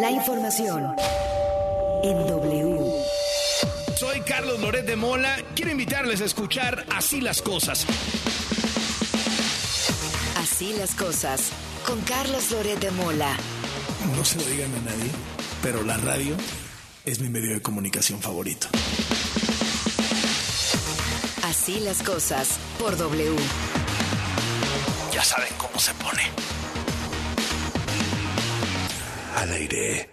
La información en W. Soy Carlos Loret de Mola. Quiero invitarles a escuchar Así las cosas. Así las cosas con Carlos Loret de Mola. No se lo digan a nadie, pero la radio es mi medio de comunicación favorito. Así las cosas por W. Ya saben cómo se pone. Al aire.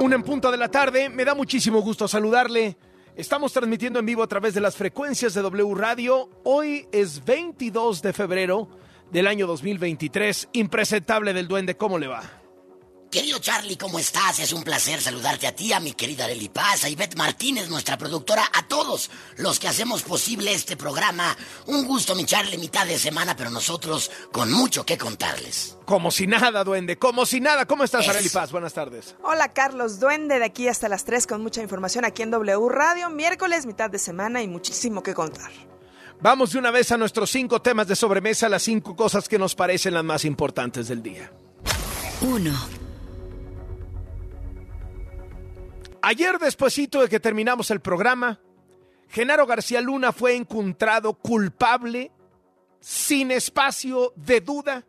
Un en punto de la tarde, me da muchísimo gusto saludarle. Estamos transmitiendo en vivo a través de las frecuencias de W Radio. Hoy es 22 de febrero del año 2023. Impresentable del duende, ¿cómo le va? Querido Charlie, ¿cómo estás? Es un placer saludarte a ti, a mi querida Arely Paz, a Ivette Martínez, nuestra productora, a todos los que hacemos posible este programa. Un gusto, mi Charlie, mitad de semana, pero nosotros con mucho que contarles. Como si nada, duende, como si nada. ¿Cómo estás. Arely Paz? Buenas tardes. Hola Carlos Duende, de aquí hasta las 3 con mucha información aquí en W Radio, miércoles, mitad de semana y muchísimo que contar. Vamos de una vez a nuestros cinco temas de sobremesa, las cinco cosas que nos parecen las más importantes del día. 1. Ayer, despuesito de que terminamos el programa, Genaro García Luna fue encontrado culpable, sin espacio de duda,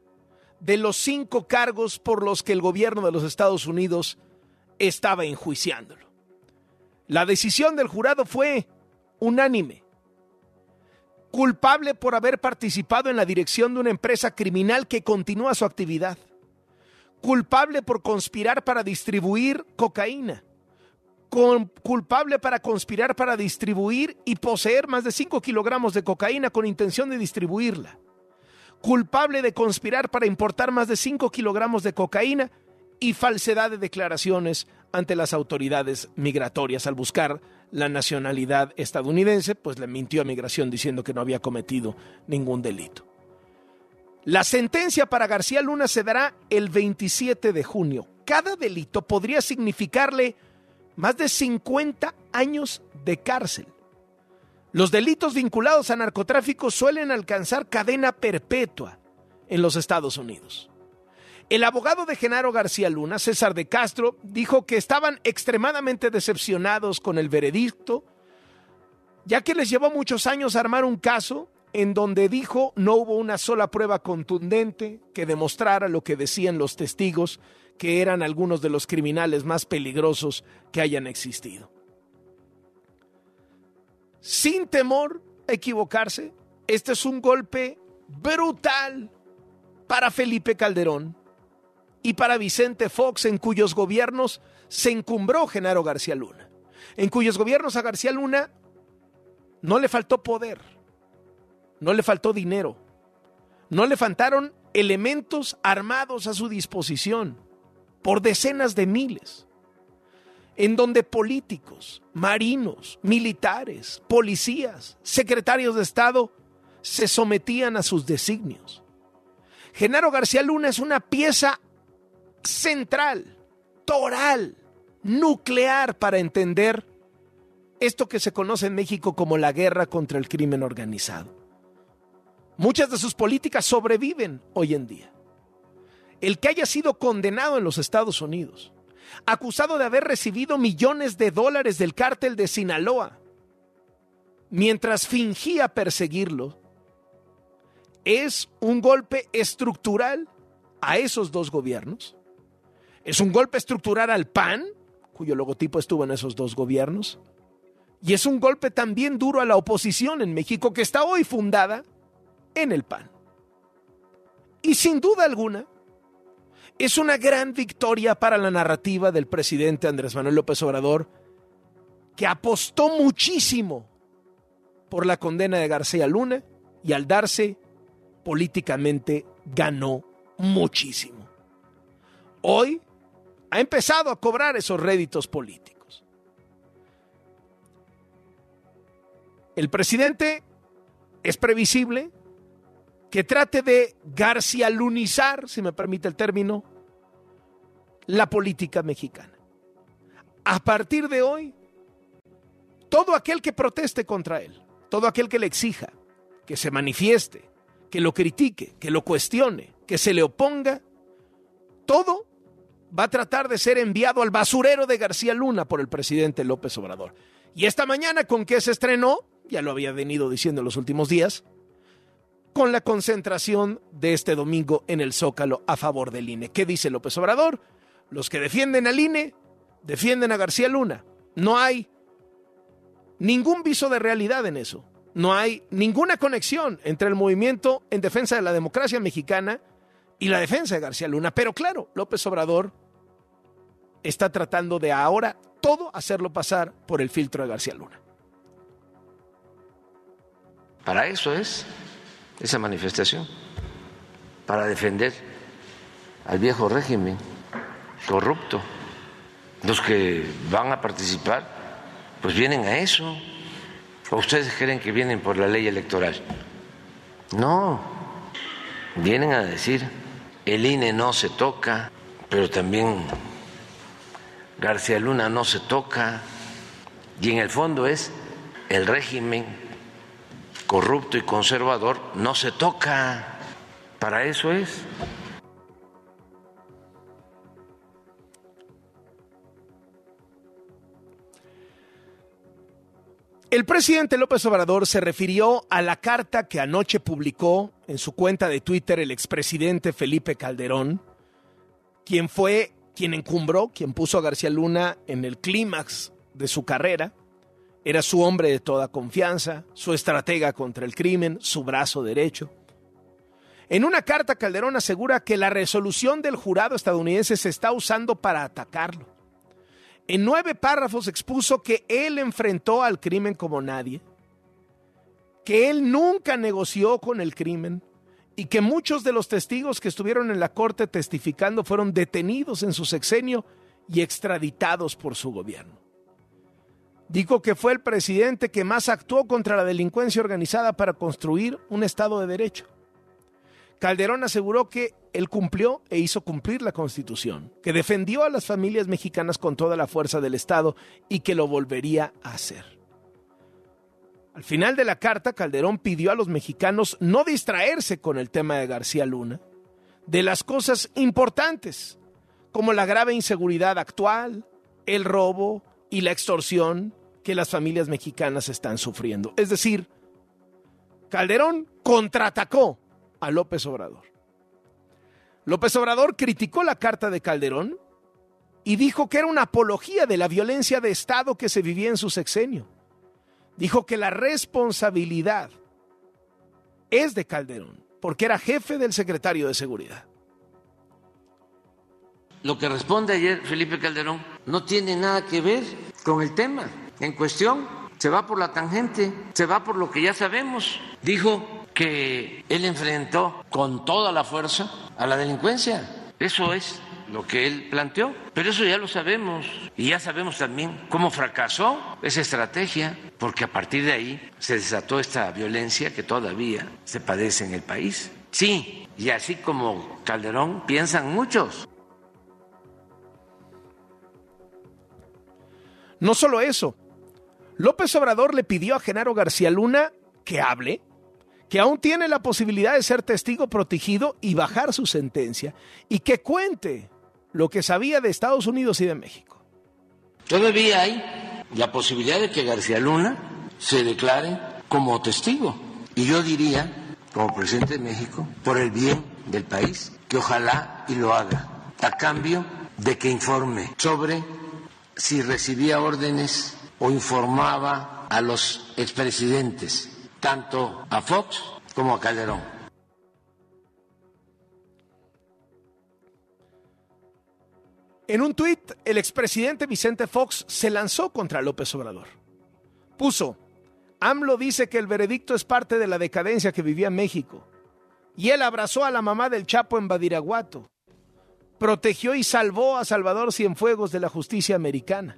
de los cinco cargos por los que el gobierno de los Estados Unidos estaba enjuiciándolo. La decisión del jurado fue unánime. Culpable por haber participado en la dirección de una empresa criminal que continúa su actividad. Culpable por conspirar para distribuir cocaína culpable para conspirar para distribuir y poseer más de 5 kilogramos de cocaína con intención de distribuirla. Culpable de conspirar para importar más de 5 kilogramos de cocaína y falsedad de declaraciones ante las autoridades migratorias al buscar la nacionalidad estadounidense, pues le mintió a migración diciendo que no había cometido ningún delito. La sentencia para García Luna se dará el 27 de junio. Cada delito podría significarle más de 50 años de cárcel. Los delitos vinculados a narcotráfico suelen alcanzar cadena perpetua en los Estados Unidos. El abogado de Genaro García Luna, César de Castro, dijo que estaban extremadamente decepcionados con el veredicto, ya que les llevó muchos años armar un caso en donde dijo no hubo una sola prueba contundente que demostrara lo que decían los testigos, que eran algunos de los criminales más peligrosos que hayan existido. Sin temor a equivocarse, este es un golpe brutal para Felipe Calderón y para Vicente Fox, en cuyos gobiernos se encumbró Genaro García Luna, en cuyos gobiernos a García Luna no le faltó poder, no le faltó dinero, no le faltaron elementos armados a su disposición por decenas de miles, en donde políticos, marinos, militares, policías, secretarios de Estado se sometían a sus designios. Genaro García Luna es una pieza central, toral, nuclear para entender esto que se conoce en México como la guerra contra el crimen organizado. Muchas de sus políticas sobreviven hoy en día. El que haya sido condenado en los Estados Unidos, acusado de haber recibido millones de dólares del cártel de Sinaloa, mientras fingía perseguirlo, es un golpe estructural a esos dos gobiernos. Es un golpe estructural al PAN, cuyo logotipo estuvo en esos dos gobiernos. Y es un golpe también duro a la oposición en México, que está hoy fundada en el PAN. Y sin duda alguna, es una gran victoria para la narrativa del presidente Andrés Manuel López Obrador, que apostó muchísimo por la condena de García Luna y al darse políticamente ganó muchísimo. Hoy ha empezado a cobrar esos réditos políticos. El presidente es previsible que trate de garcialunizar, si me permite el término, la política mexicana. A partir de hoy, todo aquel que proteste contra él, todo aquel que le exija, que se manifieste, que lo critique, que lo cuestione, que se le oponga, todo va a tratar de ser enviado al basurero de García Luna por el presidente López Obrador. Y esta mañana, ¿con qué se estrenó? Ya lo había venido diciendo en los últimos días, con la concentración de este domingo en el Zócalo a favor del INE. ¿Qué dice López Obrador? Los que defienden al INE defienden a García Luna. No hay ningún viso de realidad en eso. No hay ninguna conexión entre el movimiento en defensa de la democracia mexicana y la defensa de García Luna. Pero claro, López Obrador está tratando de ahora todo hacerlo pasar por el filtro de García Luna. Para eso es esa manifestación, para defender al viejo régimen corrupto. Los que van a participar, pues vienen a eso. ¿O ustedes creen que vienen por la ley electoral? No, vienen a decir, el INE no se toca, pero también García Luna no se toca, y en el fondo es el régimen corrupto y conservador no se toca, para eso es. El presidente López Obrador se refirió a la carta que anoche publicó en su cuenta de Twitter el expresidente Felipe Calderón, quien fue quien encumbró, quien puso a García Luna en el clímax de su carrera. Era su hombre de toda confianza, su estratega contra el crimen, su brazo derecho. En una carta, Calderón asegura que la resolución del jurado estadounidense se está usando para atacarlo. En nueve párrafos expuso que él enfrentó al crimen como nadie, que él nunca negoció con el crimen y que muchos de los testigos que estuvieron en la corte testificando fueron detenidos en su sexenio y extraditados por su gobierno. Dijo que fue el presidente que más actuó contra la delincuencia organizada para construir un Estado de Derecho. Calderón aseguró que él cumplió e hizo cumplir la Constitución, que defendió a las familias mexicanas con toda la fuerza del Estado y que lo volvería a hacer. Al final de la carta, Calderón pidió a los mexicanos no distraerse con el tema de García Luna, de las cosas importantes, como la grave inseguridad actual, el robo y la extorsión que las familias mexicanas están sufriendo. Es decir, Calderón contraatacó a López Obrador. López Obrador criticó la carta de Calderón y dijo que era una apología de la violencia de Estado que se vivía en su sexenio. Dijo que la responsabilidad es de Calderón, porque era jefe del secretario de Seguridad. Lo que responde ayer Felipe Calderón no tiene nada que ver con el tema en cuestión. Se va por la tangente, se va por lo que ya sabemos. Dijo que él enfrentó con toda la fuerza a la delincuencia. Eso es lo que él planteó. Pero eso ya lo sabemos. Y ya sabemos también cómo fracasó esa estrategia, porque a partir de ahí se desató esta violencia que todavía se padece en el país. Sí, y así como Calderón piensan muchos. No solo eso, López Obrador le pidió a Genaro García Luna que hable que aún tiene la posibilidad de ser testigo protegido y bajar su sentencia, y que cuente lo que sabía de Estados Unidos y de México. Todavía hay la posibilidad de que García Luna se declare como testigo. Y yo diría, como presidente de México, por el bien del país, que ojalá y lo haga, a cambio de que informe sobre si recibía órdenes o informaba a los expresidentes tanto a Fox como a Calderón. En un tuit, el expresidente Vicente Fox se lanzó contra López Obrador. Puso, AMLO dice que el veredicto es parte de la decadencia que vivía México. Y él abrazó a la mamá del Chapo en Badiraguato. Protegió y salvó a Salvador Cienfuegos de la justicia americana.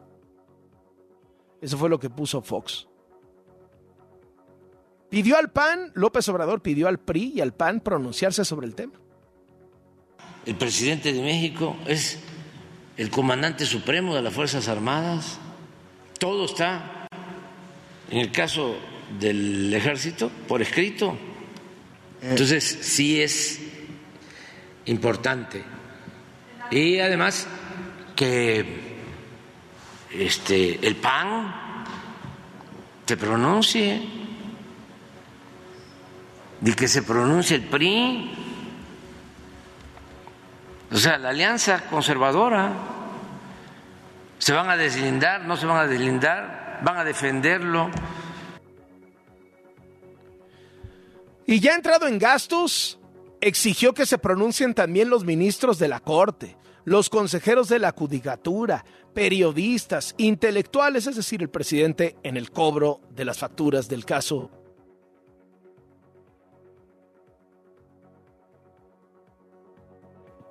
Eso fue lo que puso Fox. Pidió al PAN, López Obrador pidió al PRI y al PAN pronunciarse sobre el tema. El presidente de México es el comandante supremo de las Fuerzas Armadas. Todo está, en el caso del ejército por escrito. Entonces, sí es importante. Y además que este el PAN se pronuncie y que se pronuncie el PRI. O sea, la alianza conservadora se van a deslindar, no se van a deslindar, van a defenderlo. Y ya entrado en gastos, exigió que se pronuncien también los ministros de la Corte, los consejeros de la Judicatura, periodistas, intelectuales, es decir, el presidente en el cobro de las facturas del caso.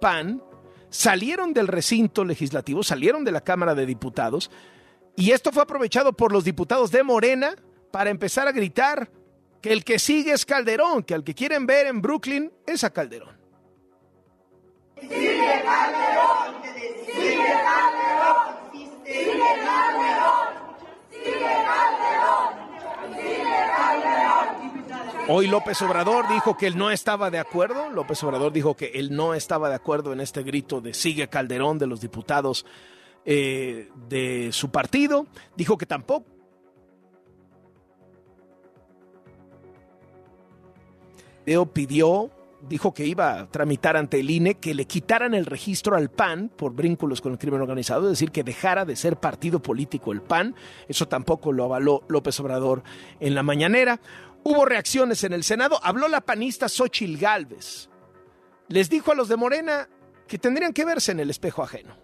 PAN salieron del recinto legislativo, salieron de la Cámara de Diputados, y esto fue aprovechado por los diputados de Morena para empezar a gritar que el que sigue es Calderón, que al que quieren ver en Brooklyn es a Calderón. Sigue Calderón, sigue Calderón, sigue Calderón, sigue Calderón, sigue Calderón. Hoy López Obrador dijo que él no estaba de acuerdo. López Obrador dijo que él no estaba de acuerdo en este grito de sigue Calderón de los diputados eh, de su partido. Dijo que tampoco pidió, dijo que iba a tramitar ante el INE que le quitaran el registro al PAN por vínculos con el crimen organizado, es decir, que dejara de ser partido político el PAN. Eso tampoco lo avaló López Obrador en la mañanera. Hubo reacciones en el Senado. Habló la panista Xochil Gálvez. Les dijo a los de Morena que tendrían que verse en el espejo ajeno.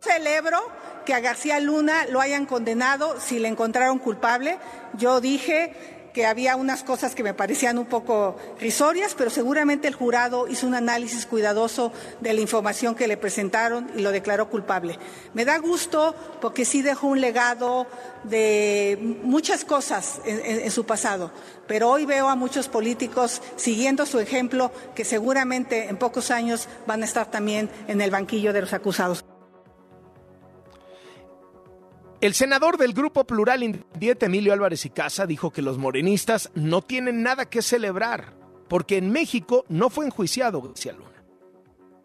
Celebro que a García Luna lo hayan condenado si le encontraron culpable. Yo dije que había unas cosas que me parecían un poco risorias, pero seguramente el jurado hizo un análisis cuidadoso de la información que le presentaron y lo declaró culpable. Me da gusto porque sí dejó un legado de muchas cosas en, su pasado, pero hoy veo a muchos políticos siguiendo su ejemplo que seguramente en pocos años van a estar también en el banquillo de los acusados. El senador del Grupo Plural Independiente, Emilio Álvarez y Casa, dijo que los morenistas no tienen nada que celebrar, porque en México no fue enjuiciado García Luna.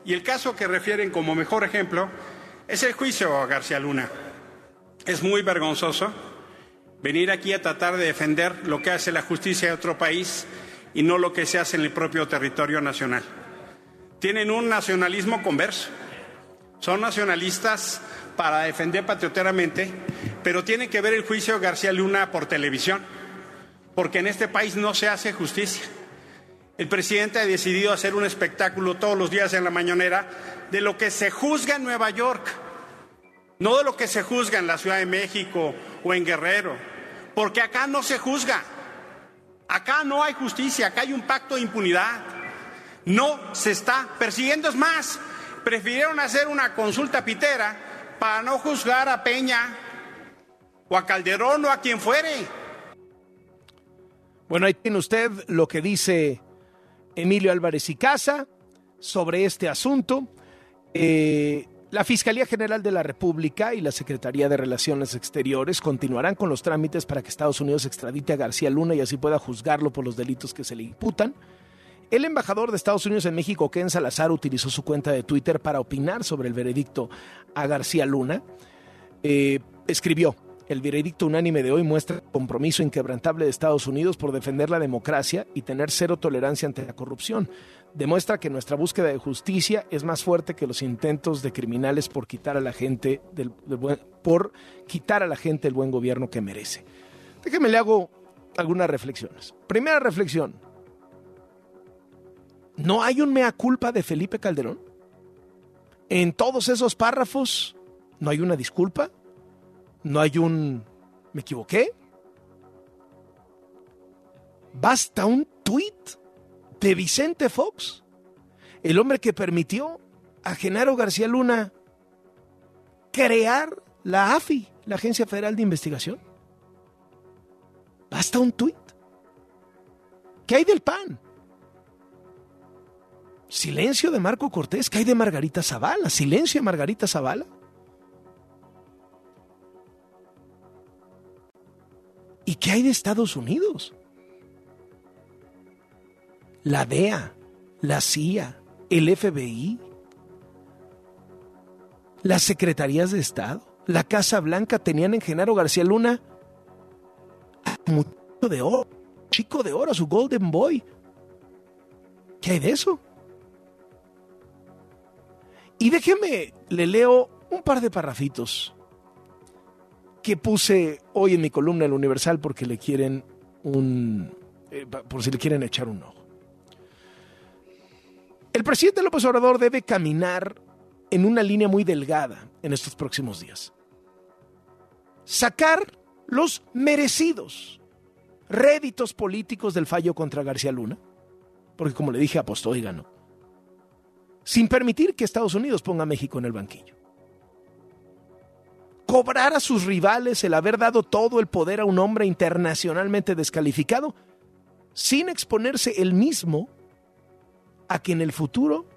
Y el caso que refieren como mejor ejemplo es el juicio a García Luna. Es muy vergonzoso venir aquí a tratar de defender lo que hace la justicia de otro país y no lo que se hace en el propio territorio nacional. Tienen un nacionalismo converso. Son nacionalistas para defender patrioteramente, pero tiene que ver el juicio García Luna por televisión, porque en este país no se hace justicia. El presidente ha decidido hacer un espectáculo todos los días en la mañanera de lo que se juzga en Nueva York, no de lo que se juzga en la Ciudad de México o en Guerrero, porque acá no se juzga, acá no hay justicia, acá hay un pacto de impunidad, no se está persiguiendo, es más, prefirieron hacer una consulta pitera para no juzgar a Peña o a Calderón o a quien fuere. Bueno, ahí tiene usted lo que dice Emilio Álvarez y Casa sobre este asunto. Eh, la Fiscalía General de la República y la Secretaría de Relaciones Exteriores continuarán con los trámites para que Estados Unidos extradite a García Luna y así pueda juzgarlo por los delitos que se le imputan. El embajador de Estados Unidos en México, Ken Salazar, utilizó su cuenta de Twitter para opinar sobre el veredicto a García Luna. Eh, escribió, el veredicto unánime de hoy muestra el compromiso inquebrantable de Estados Unidos por defender la democracia y tener cero tolerancia ante la corrupción. Demuestra que nuestra búsqueda de justicia es más fuerte que los intentos de criminales por quitar a la gente del, por quitar a la gente el buen gobierno que merece. Déjeme le hago algunas reflexiones. Primera reflexión. ¿No hay un mea culpa de Felipe Calderón? En todos esos párrafos no hay una disculpa, no hay un me equivoqué. Basta un tuit de Vicente Fox, el hombre que permitió a Genaro García Luna crear la AFI, la Agencia Federal de Investigación. Basta un tuit. ¿Qué hay del PAN? Silencio de Marco Cortés, ¿qué hay de Margarita Zavala? Silencio de Margarita Zavala. ¿Y qué hay de Estados Unidos? La DEA, la CIA, el FBI, las secretarías de Estado, la Casa Blanca tenían en Genaro García Luna mucho de oro, chico de oro, su Golden Boy. ¿Qué hay de eso? Y déjeme, le leo un par de parrafitos que puse hoy en mi columna El Universal porque le quieren un. Eh, por si le quieren echar un ojo. El presidente López Obrador debe caminar en una línea muy delgada en estos próximos días. Sacar los merecidos réditos políticos del fallo contra García Luna, porque como le dije, apostó y ganó, sin permitir que Estados Unidos ponga a México en el banquillo cobrar a sus rivales el haber dado todo el poder a un hombre internacionalmente descalificado, sin exponerse él mismo a que en el futuro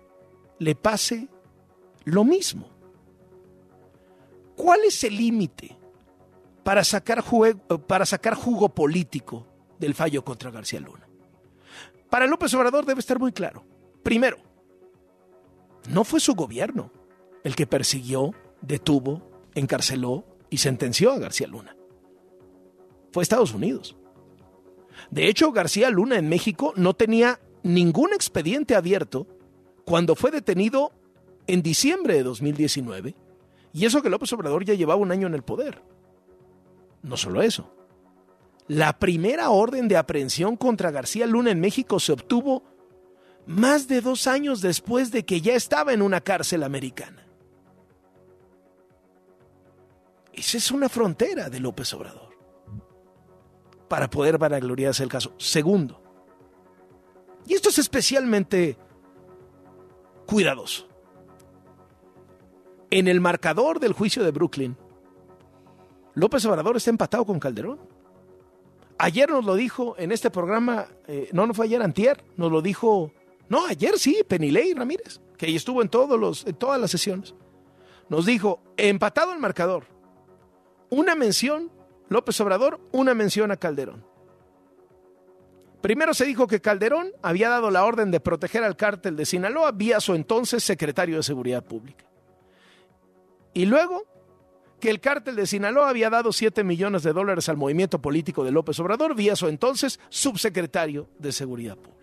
le pase lo mismo. ¿Cuál es el límite para sacar, para sacar jugo político del fallo contra García Luna? Para López Obrador debe estar muy claro. Primero, no fue su gobierno el que persiguió, detuvo, encarceló y sentenció a García Luna. Fue Estados Unidos. De hecho, García Luna en México no tenía ningún expediente abierto cuando fue detenido en diciembre de 2019, y eso que López Obrador ya llevaba un año en el poder. No solo eso. La primera orden de aprehensión contra García Luna en México se obtuvo más de dos años después de que ya estaba en una cárcel americana. Esa es una frontera de López Obrador para poder vanagloriarse el caso. Segundo, y esto es especialmente cuidadoso. En el marcador del juicio de Brooklyn, López Obrador está empatado con Calderón. Ayer nos lo dijo en este programa, eh, no, no fue ayer, antier, nos lo dijo, no, ayer sí, Penilei Ramírez, que estuvo en, todos los, en todas las sesiones. Nos dijo, empatado el marcador, una mención, López Obrador, una mención a Calderón. Primero se dijo que Calderón había dado la orden de proteger al cártel de Sinaloa vía su entonces secretario de Seguridad Pública. Y luego que el cártel de Sinaloa había dado 7 millones de dólares al movimiento político de López Obrador vía su entonces subsecretario de Seguridad Pública.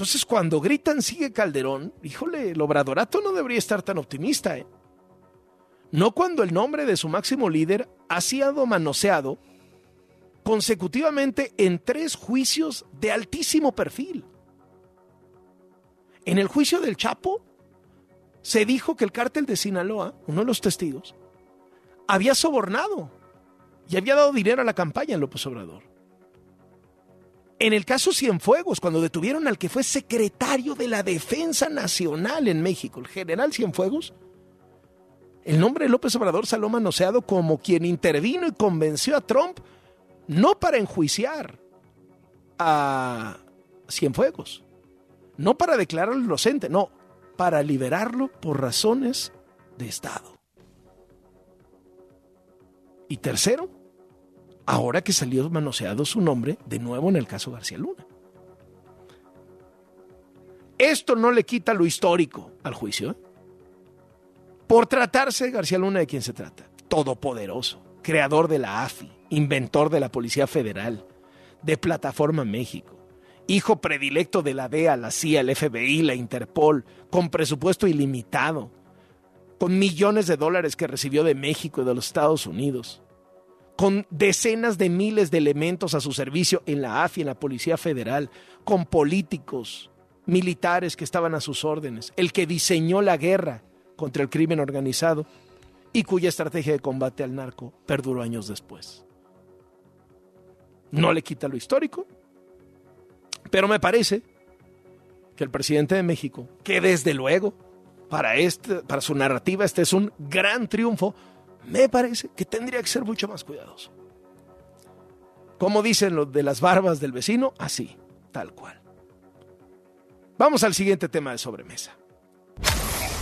Entonces cuando gritan sigue Calderón, híjole, el obradorato no debería estar tan optimista, ¿eh? no cuando el nombre de su máximo líder ha sido manoseado consecutivamente en tres juicios de altísimo perfil. En el juicio del Chapo se dijo que el cártel de Sinaloa, uno de los testigos, había sobornado y había dado dinero a la campaña en López Obrador. En el caso Cienfuegos, cuando detuvieron al que fue secretario de la Defensa Nacional en México, el general Cienfuegos, el nombre de López Obrador salió manoseado como quien intervino y convenció a Trump no para enjuiciar a Cienfuegos, no para declararlo inocente, no, para liberarlo por razones de Estado. Y tercero, ahora que salió manoseado su nombre de nuevo en el caso García Luna. Esto no le quita lo histórico al juicio. ¿eh? Por tratarse García Luna, ¿de quién se trata? Todopoderoso, creador de la AFI, inventor de la Policía Federal, de Plataforma México, hijo predilecto de la DEA, la CIA, el FBI, la Interpol, con presupuesto ilimitado, con millones de dólares que recibió de México y de los Estados Unidos, con decenas de miles de elementos a su servicio en la AFI, en la Policía Federal, con políticos, militares que estaban a sus órdenes, el que diseñó la guerra contra el crimen organizado y cuya estrategia de combate al narco perduró años después. No le quita lo histórico, pero me parece que el presidente de México, que desde luego para, este, para su narrativa este es un gran triunfo, me parece que tendría que ser mucho más cuidadoso. Como dicen los de las barbas del vecino, así, tal cual. Vamos al siguiente tema de sobremesa.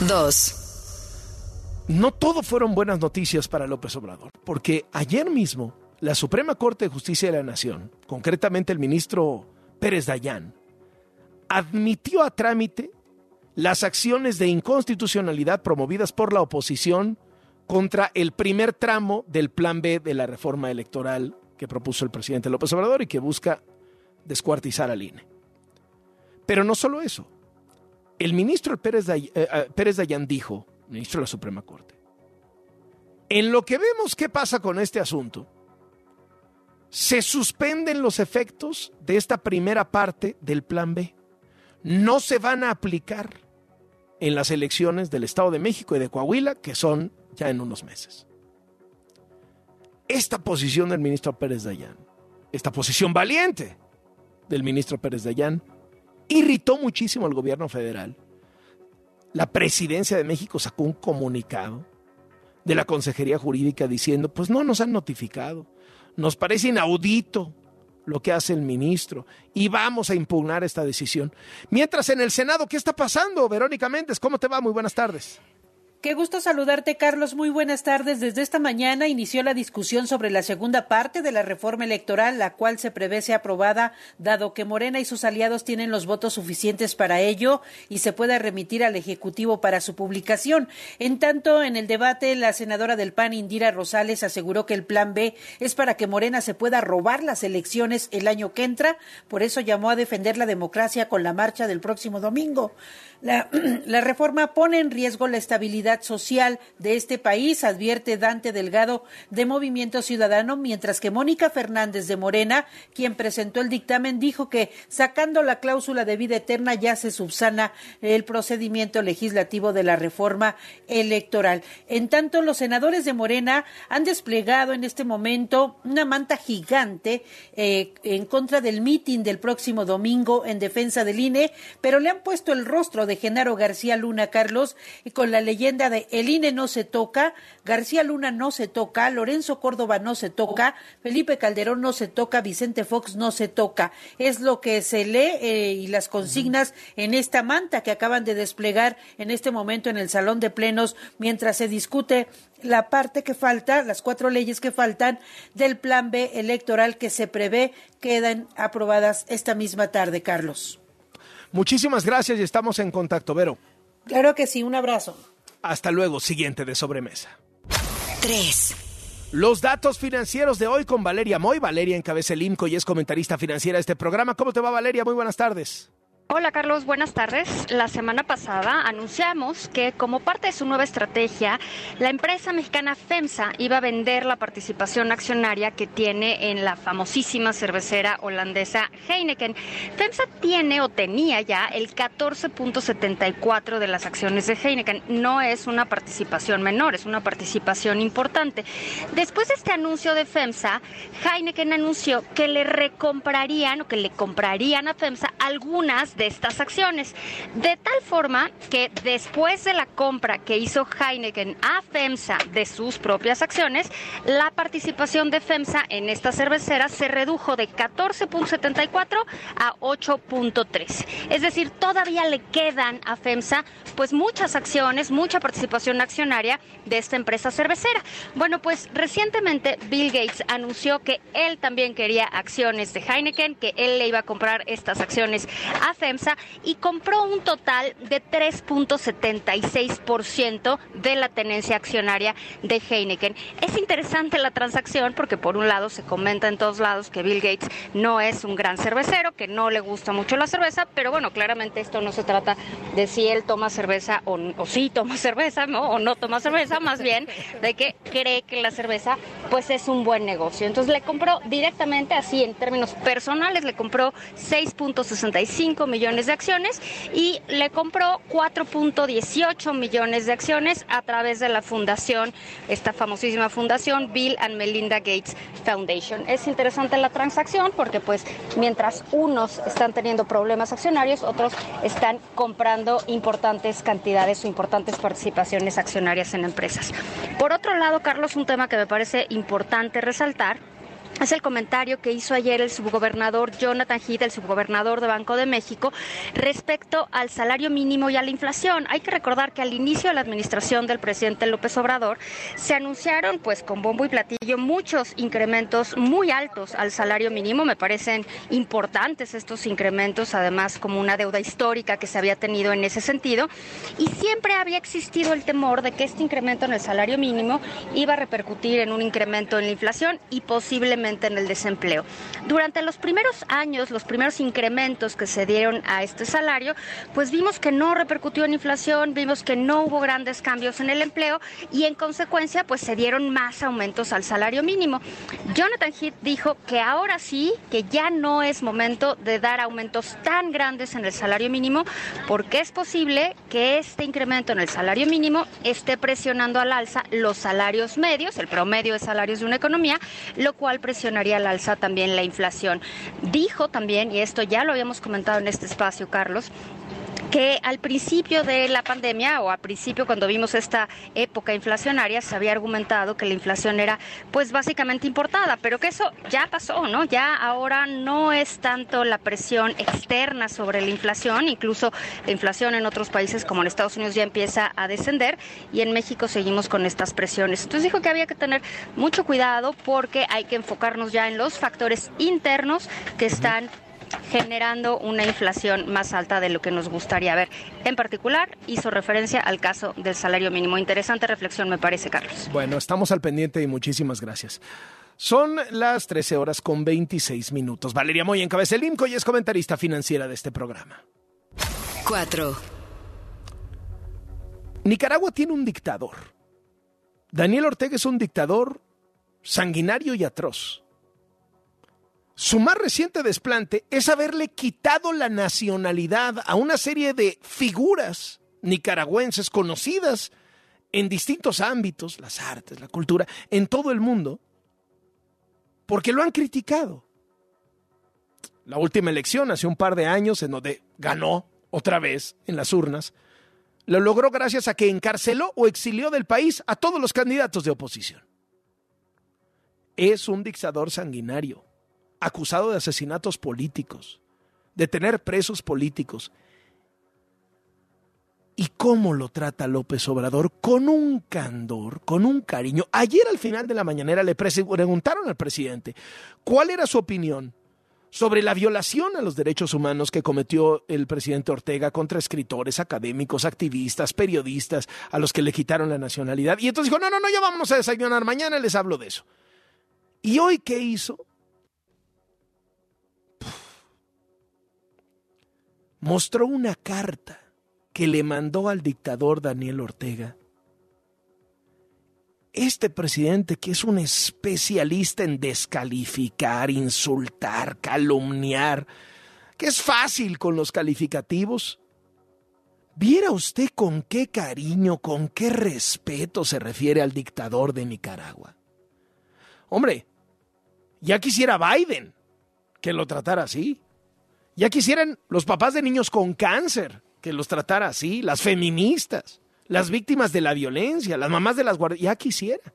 2. no todo fueron buenas noticias para López Obrador, porque ayer mismo la Suprema Corte de Justicia de la Nación, concretamente el ministro Pérez Dayán, admitió a trámite las acciones de inconstitucionalidad promovidas por la oposición contra el primer tramo del Plan B de la reforma electoral que propuso el presidente López Obrador y que busca descuartizar al INE. Pero no solo eso. El ministro Pérez, Day, eh, eh, dijo, ministro de la Suprema Corte, en lo que vemos qué pasa con este asunto, se suspenden los efectos de esta primera parte del Plan B. No se van a aplicar en las elecciones del Estado de México y de Coahuila, que son ya en unos meses. Esta posición del ministro Pérez Dayán, esta posición valiente del ministro Pérez Dayán, irritó muchísimo al gobierno federal. La presidencia de México sacó un comunicado de la Consejería Jurídica diciendo, pues no nos han notificado, nos parece inaudito lo que hace el ministro y vamos a impugnar esta decisión. Mientras en el Senado, ¿qué está pasando? Verónica Méndez, ¿cómo te va? Muy buenas tardes. Qué gusto saludarte, Carlos. Muy buenas tardes. Desde esta mañana inició la discusión sobre la segunda parte de la reforma electoral, la cual se prevé sea aprobada, dado que Morena y sus aliados tienen los votos suficientes para ello y se pueda remitir al Ejecutivo para su publicación. En tanto, en el debate, la senadora del PAN, Indira Rosales, aseguró que el plan B es para que Morena se pueda robar las elecciones el año que entra. Por eso llamó a defender la democracia con la marcha del próximo domingo. La, reforma pone en riesgo la estabilidad social de este país, advierte Dante Delgado de Movimiento Ciudadano, mientras que Mónica Fernández de Morena, quien presentó el dictamen, dijo que sacando la cláusula de vida eterna ya se subsana el procedimiento legislativo de la reforma electoral. En tanto, los senadores de Morena han desplegado en este momento una manta gigante eh, en contra del mitin del próximo domingo en defensa del INE, pero le han puesto el rostro de Genaro García Luna, Carlos, y con la leyenda de El INE no se toca, García Luna no se toca, Lorenzo Córdoba no se toca, Felipe Calderón no se toca, Vicente Fox no se toca. Es lo que se lee eh, y las consignas en esta manta que acaban de desplegar en este momento en el Salón de Plenos mientras se discute la parte que falta, las cuatro leyes que faltan del Plan B electoral que se prevé quedan aprobadas esta misma tarde, Carlos. Muchísimas gracias y estamos en contacto, Vero. Claro que sí, un abrazo. Hasta luego, siguiente de sobremesa. 3. Los datos financieros de hoy con Valeria Moy. Valeria encabeza el IMCO y es comentarista financiera de este programa. ¿Cómo te va, Valeria? Muy buenas tardes. Hola Carlos, buenas tardes. La semana pasada anunciamos que como parte de su nueva estrategia, la empresa mexicana FEMSA iba a vender la participación accionaria que tiene en la famosísima cervecera holandesa Heineken. FEMSA tiene o tenía ya el 14.74 de las acciones de Heineken. No es una participación menor, es una participación importante. Después de este anuncio de FEMSA, Heineken anunció que le recomprarían o que le comprarían a FEMSA algunas de estas acciones. De tal forma que después de la compra que hizo Heineken a FEMSA de sus propias acciones, la participación de FEMSA en esta cervecera se redujo de 14.74 a 8.3. Es decir, todavía le quedan a FEMSA pues muchas acciones, mucha participación accionaria de esta empresa cervecera. Bueno, pues recientemente Bill Gates anunció que él también quería acciones de Heineken, que él le iba a comprar estas acciones a FEMSA y compró un total de 3.76% de la tenencia accionaria de Heineken. Es interesante la transacción porque por un lado se comenta en todos lados que Bill Gates no es un gran cervecero, que no le gusta mucho la cerveza, pero bueno, claramente esto no se trata de si él toma cerveza o, o sí toma cerveza. O no toma cerveza, más bien de que cree que la cerveza pues es un buen negocio. Entonces le compró directamente así en términos personales, le compró 6.65 millones millones de acciones y le compró 4.18 millones de acciones a través de la fundación, esta famosísima fundación Bill and Melinda Gates Foundation. Es interesante la transacción porque pues mientras unos están teniendo problemas accionarios, otros están comprando importantes cantidades o importantes participaciones accionarias en empresas. Por otro lado, Carlos, un tema que me parece importante resaltar es el comentario que hizo ayer el subgobernador Jonathan Heath, el subgobernador de Banco de México, respecto al salario mínimo y a la inflación. Hay que recordar que al inicio de la administración del presidente López Obrador se anunciaron, pues con bombo y platillo, muchos incrementos muy altos al salario mínimo. Me parecen importantes estos incrementos, además como una deuda histórica que se había tenido en ese sentido. Y siempre había existido el temor de que este incremento en el salario mínimo iba a repercutir en un incremento en la inflación y posiblemente en el desempleo. Durante los primeros años, los primeros incrementos que se dieron a este salario, pues vimos que no repercutió en inflación, vimos que no hubo grandes cambios en el empleo y en consecuencia pues se dieron más aumentos al salario mínimo. Jonathan Heath dijo que ahora sí, que ya no es momento de dar aumentos tan grandes en el salario mínimo porque es posible que este incremento en el salario mínimo esté presionando al alza los salarios medios, el promedio de salarios de una economía, lo cual presionaría al alza también la inflación. Dijo también, y esto ya lo habíamos comentado en este espacio, Carlos, que al principio de la pandemia o al principio cuando vimos esta época inflacionaria se había argumentado que la inflación era pues básicamente importada, pero que eso ya pasó, ¿no? Ya ahora no es tanto la presión externa sobre la inflación, incluso la inflación en otros países como en Estados Unidos ya empieza a descender y en México seguimos con estas presiones. Entonces dijo que había que tener mucho cuidado porque hay que enfocarnos ya en los factores internos que están generando una inflación más alta de lo que nos gustaría ver. En particular, hizo referencia al caso del salario mínimo. Interesante reflexión, me parece, Carlos. Bueno, estamos al pendiente y muchísimas gracias. Son las 13 horas con 26 minutos. Valeria Moy encabeza el IMCO y es comentarista financiera de este programa. 4. Nicaragua tiene un dictador. Daniel Ortega es un dictador sanguinario y atroz. Su más reciente desplante es haberle quitado la nacionalidad a una serie de figuras nicaragüenses conocidas en distintos ámbitos, las artes, la cultura, en todo el mundo, porque lo han criticado. La última elección, hace un par de años, en donde ganó otra vez en las urnas, lo logró gracias a que encarceló o exilió del país a todos los candidatos de oposición. Es un dictador sanguinario acusado de asesinatos políticos, de tener presos políticos. ¿Y cómo lo trata López Obrador? Con un candor, con un cariño. Ayer al final de la mañanera le preguntaron al presidente cuál era su opinión sobre la violación a los derechos humanos que cometió el presidente Ortega contra escritores, académicos, activistas, periodistas, a los que le quitaron la nacionalidad. Y entonces dijo, no, no, no, ya vámonos a desayunar, mañana les hablo de eso. ¿Y hoy qué hizo? Mostró una carta que le mandó al dictador Daniel Ortega. Este presidente, que es un especialista en descalificar, insultar, calumniar, que es fácil con los calificativos, viera usted con qué cariño, con qué respeto se refiere al dictador de Nicaragua. Hombre, ya quisiera Biden que lo tratara así. Ya quisieran los papás de niños con cáncer que los tratara así, las feministas, las víctimas de la violencia, las mamás de las guardias, ya quisiera.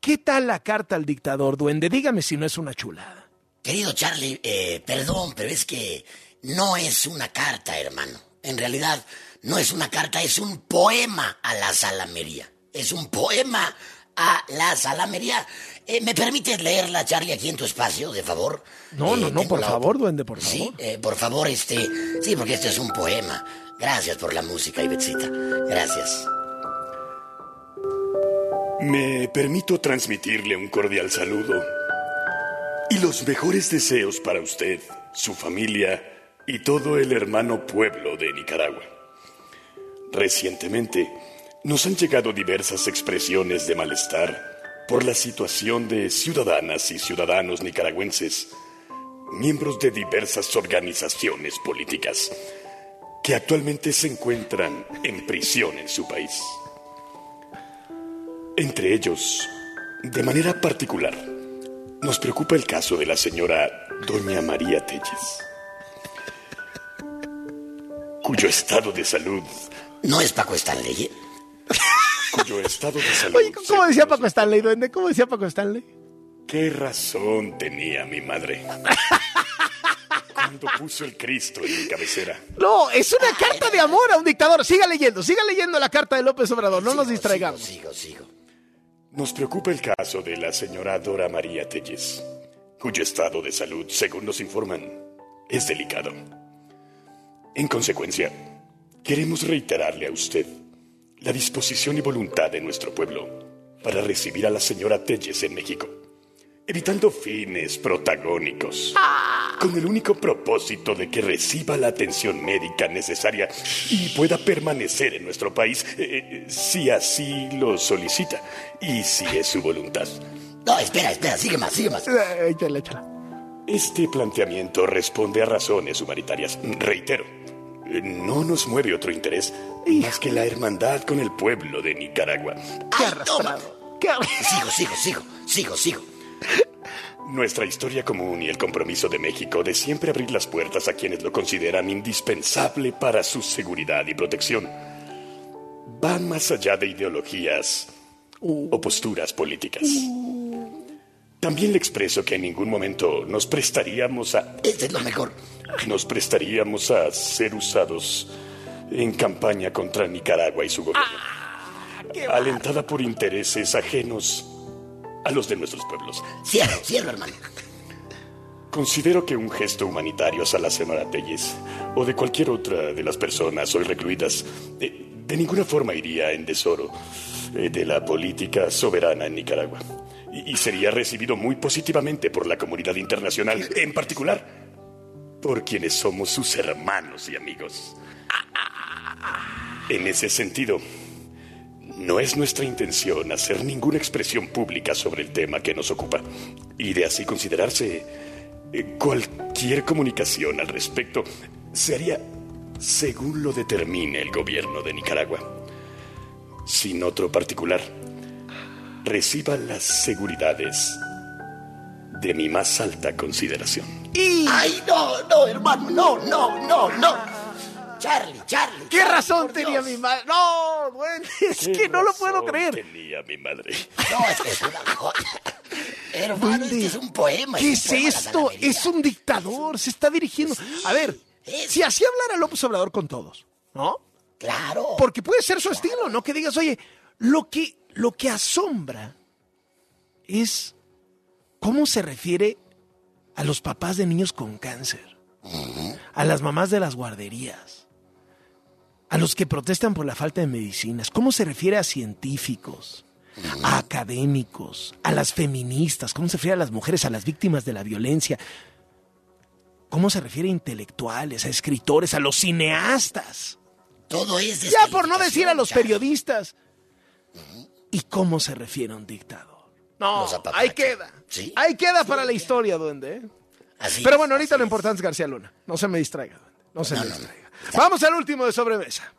¿Qué tal la carta al dictador, duende? Dígame si no es una chulada. Querido Charlie, eh, perdón, pero es que no es una carta, hermano. En realidad, no es una carta, es un poema a la salamería. Es un poema a la salamería. Eh, ¿Me permites leerla, Charlie, aquí en tu espacio, de favor? No, no, Eh, no, por la favor, duende, por favor. Sí, eh, por favor, este. Sí, porque este es un poema. Gracias por la música, Ivetsita. Gracias. Me permito transmitirle un cordial saludo y los mejores deseos para usted, su familia y todo el hermano pueblo de Nicaragua. Recientemente nos han llegado diversas expresiones de malestar por la situación de ciudadanas y ciudadanos nicaragüenses, miembros de diversas organizaciones políticas, que actualmente se encuentran en prisión en su país. Entre ellos, de manera particular, nos preocupa el caso de la señora Doña María Telles, cuyo estado de salud... ¿No es Paco Stanley? Cuyo estado de salud... Oye, ¿cómo decía Paco Stanley, duende? ¿Cómo decía Paco Stanley? ¿Qué razón tenía mi madre? Cuando puso el Cristo en mi cabecera. No, es una carta de amor a un dictador. Siga leyendo, siga leyendo la carta de López Obrador, no nos Sigo, distraigamos. Sigo, sigo. Nos preocupa el caso de la señora Dora María Telles, cuyo estado de salud, según nos informan, es delicado. En consecuencia, queremos reiterarle a usted la disposición y voluntad de nuestro pueblo para recibir a la señora Telles en México, evitando fines protagónicos, con el único propósito de que reciba la atención médica necesaria y pueda permanecer en nuestro país eh, si así lo solicita y si es su voluntad. No, espera, espera, sigue más, sigue más. Eh, Échala, échala. Este planteamiento responde a razones humanitarias. Reitero, eh, no nos mueve otro interés más que la hermandad con el pueblo de Nicaragua. Qué arrastrado. Sigo, sigo, sigo, sigo, sigo. Nuestra historia común y el compromiso de México de siempre abrir las puertas a quienes lo consideran indispensable para su seguridad y protección van más allá de ideologías o posturas políticas. También le expreso que en ningún momento nos prestaríamos a Este es lo mejor. nos prestaríamos a ser usados en campaña contra Nicaragua y su gobierno, alentada por intereses ajenos a los de nuestros pueblos. Cierro, cierro, hermano. Considero que un gesto humanitario a la señora Telles o de cualquier otra de las personas hoy recluidas eh, de ninguna forma iría en desoro eh, de la política soberana en Nicaragua y, sería recibido muy positivamente por la comunidad internacional, en particular por quienes somos sus hermanos y amigos. En ese sentido, no es nuestra intención hacer ninguna expresión pública sobre el tema que nos ocupa y de así considerarse eh, cualquier comunicación al respecto se haría según lo determine el gobierno de Nicaragua. Sin otro particular, reciba las seguridades de mi más alta consideración. Ay, no, no, hermano, no, no, no, no. Charlie, Charlie. ¿Qué Charlie, razón tenía Dios. mi madre? No, bueno, es ¿Qué que no lo puedo razón creer. Tenía mi madre. No, es que es una joya. Hermano, este es un poema. ¿Qué es esto? Es un dictador, se está dirigiendo. A ver, es. si así hablara López Obrador con todos, ¿no? Claro. Porque puede ser su estilo, ¿no? Que digas, oye, lo que, lo que asombra es cómo se refiere a los papás de niños con cáncer, a las mamás de las guarderías, a los que protestan por la falta de medicinas, cómo se refiere a científicos, a académicos, a las feministas, cómo se refiere a las mujeres, a las víctimas de la violencia, cómo se refiere a intelectuales, a escritores, a los cineastas. Todo es Ya por no decir a los periodistas. ¿Y cómo se refiere a un dictador? No, ahí queda. Sí. Ahí queda para la historia, duende. ¿eh? Así Pero bueno, ahorita así lo es. importante es García Luna. No se me distraiga, duende. No se No, me no, no. distraiga. Vamos al último de sobremesa.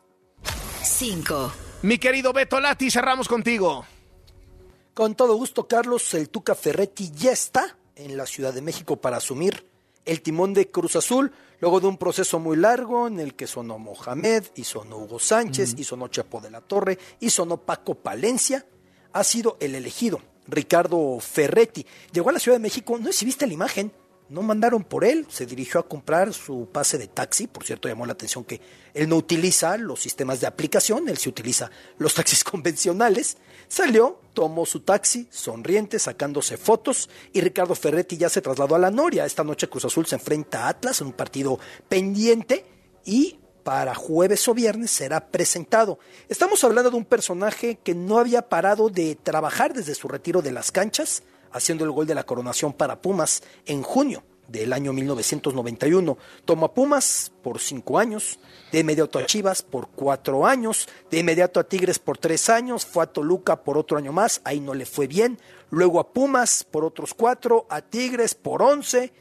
5, Mi querido Beto Lati, cerramos contigo. Con todo gusto, Carlos, el Tuca Ferretti ya está en la Ciudad de México para asumir el timón de Cruz Azul, luego de un proceso muy largo en el que sonó Mohamed, y sonó Hugo Sánchez, y sonó Chapo de la Torre, y sonó Paco Palencia, ha sido el elegido, Ricardo Ferretti. Llegó a la Ciudad de México, no sé si viste la imagen, no mandaron por él, se dirigió a comprar su pase de taxi, por cierto llamó la atención que él no utiliza los sistemas de aplicación, él sí utiliza los taxis convencionales, salió, tomó su taxi, sonriente, sacándose fotos, y Ricardo Ferretti ya se trasladó a la Noria. Esta noche Cruz Azul se enfrenta a Atlas en un partido pendiente y para jueves o viernes será presentado. Estamos hablando de un personaje que no había parado de trabajar desde su retiro de las canchas, haciendo el gol de la coronación para Pumas en junio del año 1991. Tomó a Pumas por cinco años, de inmediato a Chivas por cuatro años, de inmediato a Tigres por tres años, fue a Toluca por otro año más, ahí no le fue bien, luego a Pumas por otros cuatro, a Tigres por once,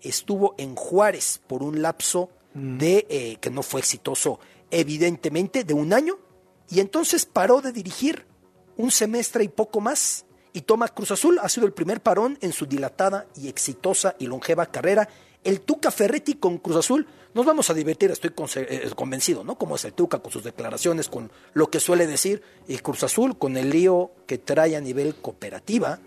estuvo en Juárez por un lapso de eh, que no fue exitoso, evidentemente, de un año, y entonces paró de dirigir un semestre y poco más, y toma Cruz Azul, ha sido el primer parón en su dilatada y exitosa y longeva carrera. El Tuca Ferretti con Cruz Azul, nos vamos a divertir, estoy conce- eh, convencido, ¿no? Como es el Tuca con sus declaraciones, con lo que suele decir, y Cruz Azul con el lío que trae a nivel cooperativa,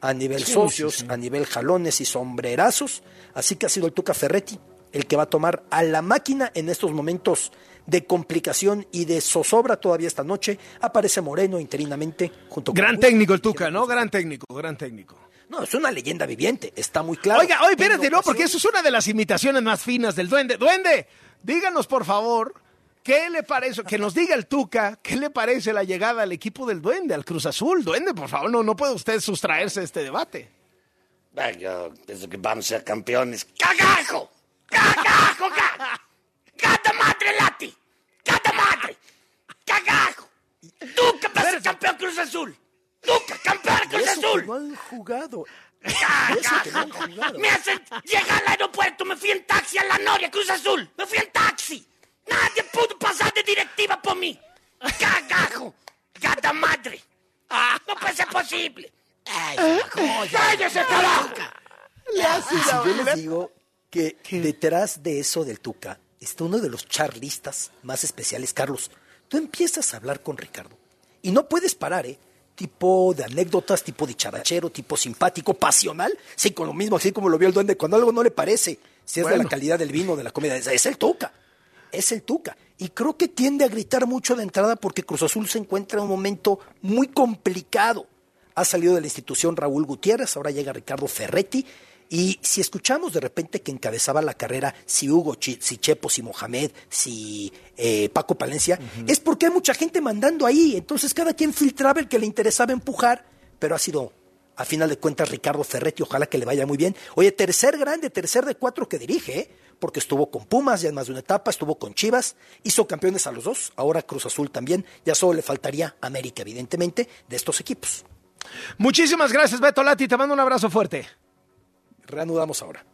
a nivel Sí, socios, sí, sí. a nivel jalones y sombrerazos. Así que ha sido el Tuca Ferretti el que va a tomar a la máquina en estos momentos de complicación y de zozobra todavía esta noche. Aparece Moreno interinamente junto con... Gran técnico el Tuca, ¿no? Gran técnico, gran técnico. No, es una leyenda viviente, está muy claro. Oiga, oye, espérate, no, porque eso es una de las imitaciones más finas del duende. Duende, díganos por favor, ¿qué le parece? Que nos diga el Tuca, ¿qué le parece la llegada al equipo del duende, al Cruz Azul? Duende, por favor, no, no puede usted sustraerse de este debate. Yo pienso que vamos a ser campeones. ¡Cagajo! ¡Cagajo! ca- ¡Gata madre lati! ¡Gata madre! ¡Cagajo! ¡Tú que vas a ser campeón Cruz Azul! ¡Tú que campeón Cruz Eso que Azul! no han jugado. Me hacen llegar al aeropuerto, me fui en taxi a la Noria, Cruz Azul. Me fui en taxi. Nadie pudo pasar de directiva por mí. ¡Cagajo! ¡Gata madre! ¡No puede ser posible! ¡Ay, ¡Cállese, carajo! Y si yo les digo que detrás de eso del Tuca está uno de los charlistas más especiales, Carlos. Tú empiezas a hablar con Ricardo y no puedes parar, ¿eh? Tipo de anécdotas, tipo dicharachero, tipo simpático, pasional. Sí, con lo mismo, así como lo vio el duende, cuando algo no le parece, si es de la calidad del vino, de la comida, es, es el Tuca. Es el Tuca. Y creo que tiende a gritar mucho de entrada porque Cruz Azul se encuentra en un momento muy complicado. Ha salido de la institución Raúl Gutiérrez, ahora llega Ricardo Ferretti. Y si escuchamos de repente que encabezaba la carrera si Hugo, Chi- si Chepo, si Mohamed, si eh, Paco Palencia, es porque hay mucha gente mandando ahí. Entonces cada quien filtraba el que le interesaba empujar, pero ha sido, a final de cuentas, Ricardo Ferretti. Ojalá que le vaya muy bien. Oye, tercer grande, tercer de cuatro que dirige, ¿eh? porque estuvo con Pumas ya en más de una etapa, estuvo con Chivas, hizo campeones a los dos, ahora Cruz Azul también. Ya solo le faltaría América, evidentemente, de estos equipos. Muchísimas gracias, Beto Lati, te mando un abrazo fuerte. Reanudamos ahora.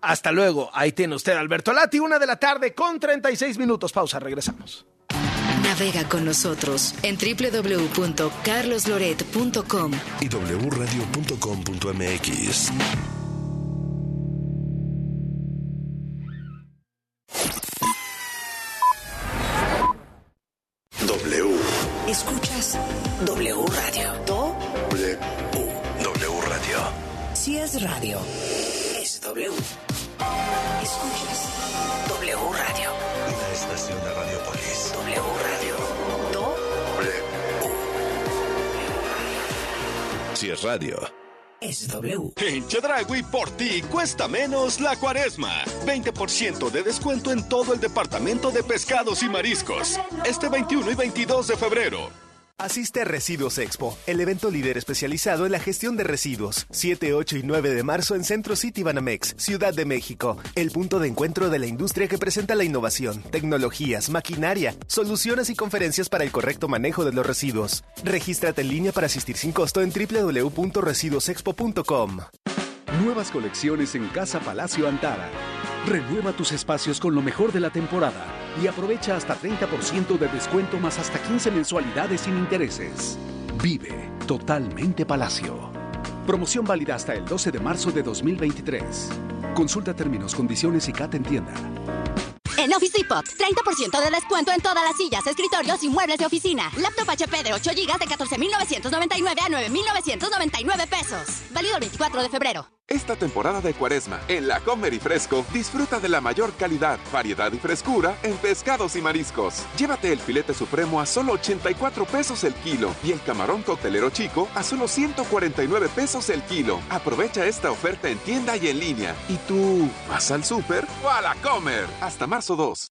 Hasta luego, ahí tiene usted Alberto Lati, una de la tarde con 36 minutos. Pausa, regresamos. Navega con nosotros en www.carlosloret.com. y wradio.com.mx. radio, es W. Escuchas W Radio. Una estación de Radiopolis. W Radio. Do, Si es radio. es W. En Chedragui por ti cuesta menos la cuaresma. 20% de descuento en todo el departamento de pescados y mariscos. Este 21 y 22 de febrero. Asiste a Residuos Expo, el evento líder especializado en la gestión de residuos. 7, 8 y 9 de marzo en Centro City Banamex, Ciudad de México. El punto de encuentro de la industria que presenta la innovación, tecnologías, maquinaria, soluciones y conferencias para el correcto manejo de los residuos. Regístrate en línea para asistir sin costo en www.residuosexpo.com. Nuevas colecciones en Casa Palacio Antara. Renueva tus espacios con lo mejor de la temporada y aprovecha hasta 30% de descuento más hasta 15 mensualidades sin intereses. Vive totalmente Palacio. Promoción válida hasta el 12 de marzo de 2023. Consulta términos, condiciones y CAT en tienda. En Office Depot, 30% de descuento en todas las sillas, escritorios y muebles de oficina. Laptop HP de 8 GB de 14,999 a 9,999 pesos. Válido el 24 de febrero. Esta temporada de cuaresma, en La Comer y Fresco, disfruta de la mayor calidad, variedad y frescura en pescados y mariscos. Llévate el filete supremo a solo 84 pesos el kilo y el camarón coctelero chico a solo 149 pesos el kilo. Aprovecha esta oferta en tienda y en línea. ¿Y tú vas al súper o a La Comer? Hasta marzo 2.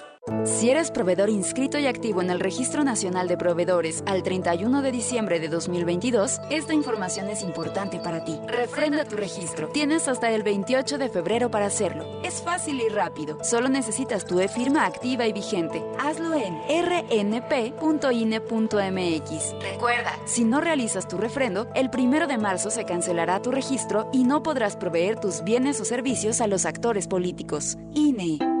Si eres proveedor inscrito y activo en el Registro Nacional de Proveedores al 31 de diciembre de 2022, esta información es importante para ti. Refrenda tu registro. Tienes hasta el 28 de febrero para hacerlo. Es fácil y rápido. Solo necesitas tu e-firma activa y vigente. Hazlo en rnp.ine.mx. Recuerda, si no realizas tu refrendo, el 1 de marzo se cancelará tu registro y no podrás proveer tus bienes o servicios a los actores políticos. INE.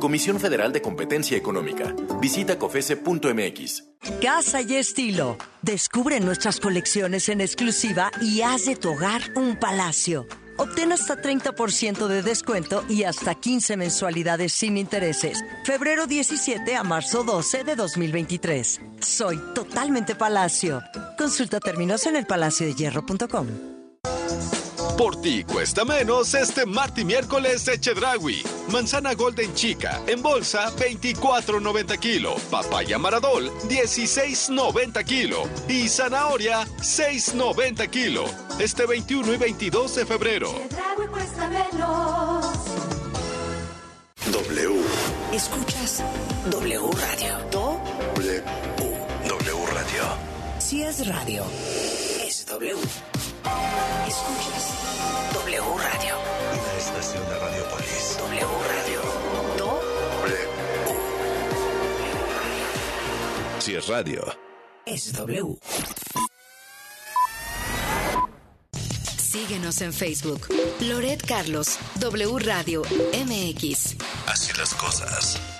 Comisión Federal de Competencia Económica. Visita cofese.mx. Casa y estilo. Descubre nuestras colecciones en exclusiva y haz de tu hogar un palacio. Obtén hasta 30% de descuento y hasta 15 mensualidades sin intereses. Febrero 17 a marzo 12 de 2023. Soy totalmente Palacio. Consulta términos en elpalaciodehierro.com. Por ti cuesta menos este martes y miércoles de Chedragui. Manzana Golden Chica en bolsa 24.90 kilo. Papaya Maradol 16.90 kilo. Y zanahoria 6.90 kilo. Este 21 y 22 de febrero. W. Escuchas W Radio. W. W Radio. Si es radio, es W. Escuchas W Radio. Una estación de Radiopolis. W Radio. W. Si es radio. Es W. Síguenos en Facebook. Loret Carlos, W Radio MX. Así las cosas.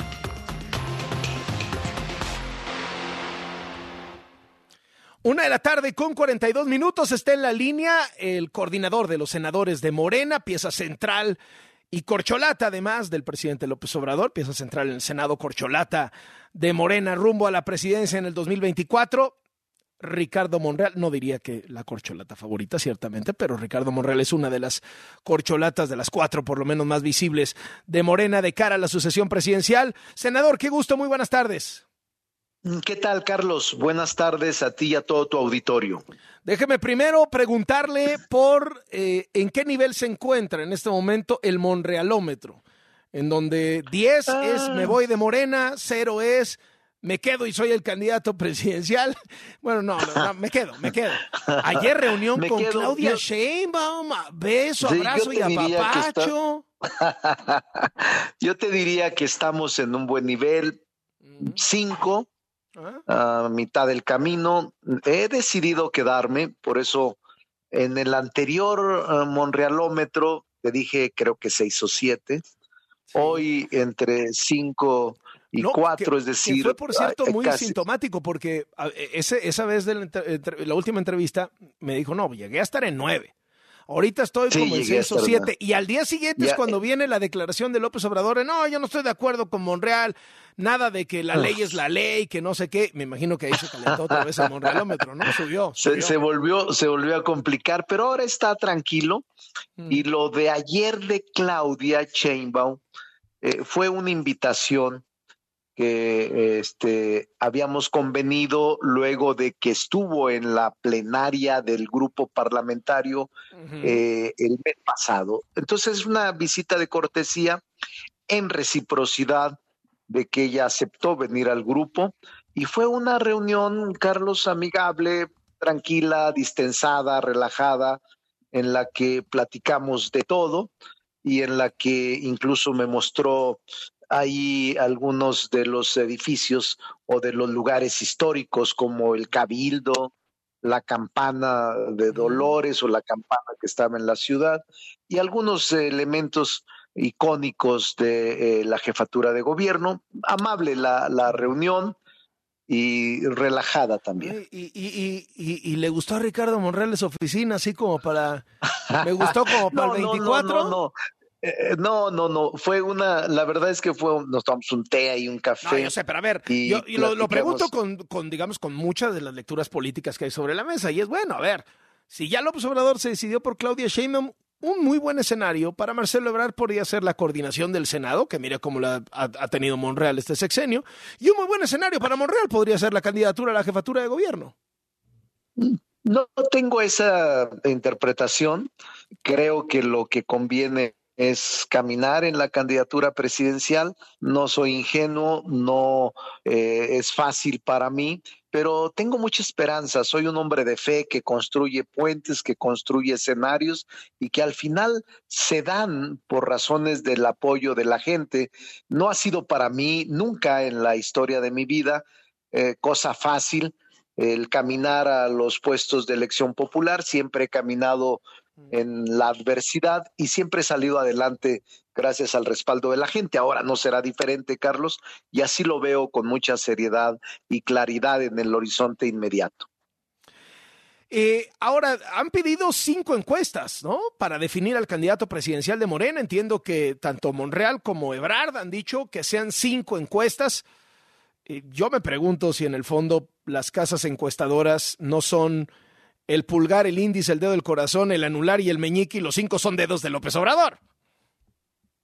Una de la tarde con 42 minutos está en la línea el coordinador de los senadores de Morena, pieza central y corcholata además del presidente López Obrador, pieza central en el Senado corcholata de Morena rumbo a la presidencia en el 2024. Ricardo Monreal, no diría que la corcholata favorita, ciertamente, pero Ricardo Monreal es una de las corcholatas, de las cuatro por lo menos más visibles de Morena de cara a la sucesión presidencial. Senador, qué gusto, muy buenas tardes. ¿Qué tal, Carlos? Buenas tardes a ti y a todo tu auditorio. Déjeme primero preguntarle por eh, en qué nivel se encuentra en este momento el Monrealómetro, en donde 10 Ah. es me voy de Morena, 0 es me quedo y soy el candidato presidencial. Bueno, no, no, no, me quedo, me quedo. Ayer reunión Me con quedo, Claudia yo- Sheinbaum, beso, Sí, abrazo y que está- apapacho. Yo te diría que estamos en un buen nivel, cinco, a mitad del camino. He decidido quedarme, por eso en el anterior eh, Monrealómetro te dije creo que seis o siete. Hoy entre cinco y No, cuatro, que- es que decir, fue por cierto muy casi- sintomático porque a- ese, esa vez de la, la última entrevista me dijo, no, llegué a estar en nueve. Ahorita estoy Sí, como en llegué a seis o estar en siete. nueve. Y al día siguiente es cuando viene la declaración de López Obrador. No, yo no estoy de acuerdo con Monreal. Nada de que la Uf. ley es la ley, que no sé qué. Me imagino que ahí se calentó otra vez el Monrealómetro, ¿no? Subió. se, subió. se volvió, se volvió a complicar, pero ahora está tranquilo. Y lo de ayer de Claudia Sheinbaum eh, fue una invitación que este, habíamos convenido luego de que estuvo en la plenaria del grupo parlamentario eh, el mes pasado. Entonces, es una visita de cortesía en reciprocidad de que ella aceptó venir al grupo y fue una reunión, Carlos, amigable, tranquila, distensada, relajada, en la que platicamos de todo y en la que incluso me mostró ahí algunos de los edificios o de los lugares históricos como el Cabildo, la campana de Dolores o la campana que estaba en la ciudad y algunos elementos icónicos de eh, la jefatura de gobierno. Amable la, la reunión y relajada también. Y, y, y, y, le gustó a Ricardo Monreal su oficina, así como para... Me gustó como para el 24. No, no, no. Eh, no, no, no, fue una, la verdad es que fue, nos tomamos un té y un café. No, yo sé, pero a ver, yo, lo, lo, pregunto con, con, digamos, con muchas de las lecturas políticas que hay sobre la mesa, y es bueno, a ver, si ya López Obrador se decidió por Claudia Sheinbaum, un muy buen escenario para Marcelo Ebrard podría ser la coordinación del Senado, que mire cómo la ha, ha, tenido Monreal este sexenio, y un muy buen escenario para Monreal podría ser la candidatura a la jefatura de gobierno. No tengo esa interpretación. Creo que lo que conviene es caminar en la candidatura presidencial. No soy ingenuo, no eh, es fácil para mí, pero tengo mucha esperanza. Soy un hombre de fe que construye puentes, que construye escenarios y que al final se dan por razones del apoyo de la gente. No ha sido para mí nunca en la historia de mi vida eh, cosa fácil el caminar a los puestos de elección popular. Siempre he caminado en la adversidad y siempre he salido adelante gracias al respaldo de la gente. Ahora no será diferente, Carlos, y así lo veo con mucha seriedad y claridad en el horizonte inmediato. Eh, ahora, han pedido cinco encuestas, ¿no? Para definir al candidato presidencial de Morena. Entiendo que tanto Monreal como Ebrard han dicho que sean cinco encuestas. Eh, yo me pregunto si en el fondo las casas encuestadoras no son el pulgar, el índice, el dedo del corazón, el anular y el meñique, y los cinco son dedos de López Obrador.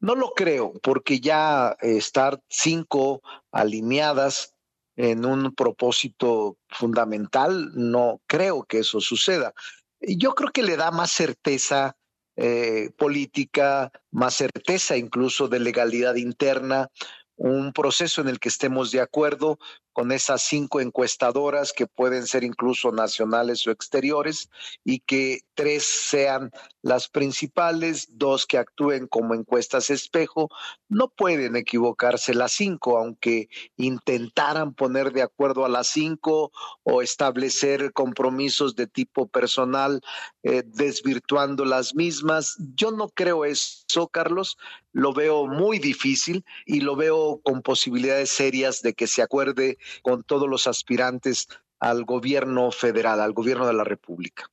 No lo creo, porque ya estar cinco alineadas en un propósito fundamental, no creo que eso suceda. Yo creo que le da más certeza eh, política, más certeza incluso de legalidad interna, un proceso en el que estemos de acuerdo con esas cinco encuestadoras que pueden ser incluso nacionales o exteriores y que tres sean las principales, dos que actúen como encuestas espejo. No pueden equivocarse las cinco, aunque intentaran poner de acuerdo a las cinco o establecer compromisos de tipo personal eh, desvirtuando las mismas. Yo no creo eso, Carlos. Lo veo muy difícil y lo veo con posibilidades serias de que se acuerde con todos los aspirantes al gobierno federal, al gobierno de la República.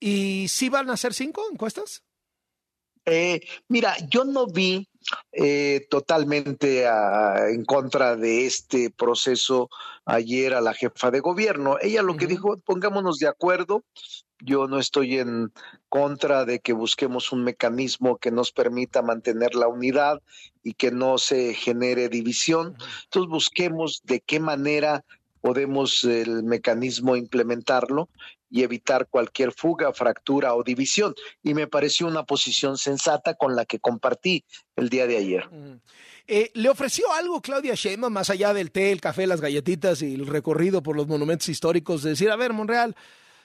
¿Y si van a ser cinco encuestas? Eh, mira, yo no vi eh, totalmente en contra de este proceso ayer a la jefa de gobierno. Ella lo que dijo, pongámonos de acuerdo. Yo no estoy en contra de que busquemos un mecanismo que nos permita mantener la unidad y que no se genere división. Entonces busquemos de qué manera podemos el mecanismo implementarlo y evitar cualquier fuga, fractura o división. Y me pareció una posición sensata con la que compartí el día de ayer. Eh, ¿Le ofreció algo Claudia Sheinbaum más allá del té, el café, las galletitas y el recorrido por los monumentos históricos? De decir, a ver, Monreal,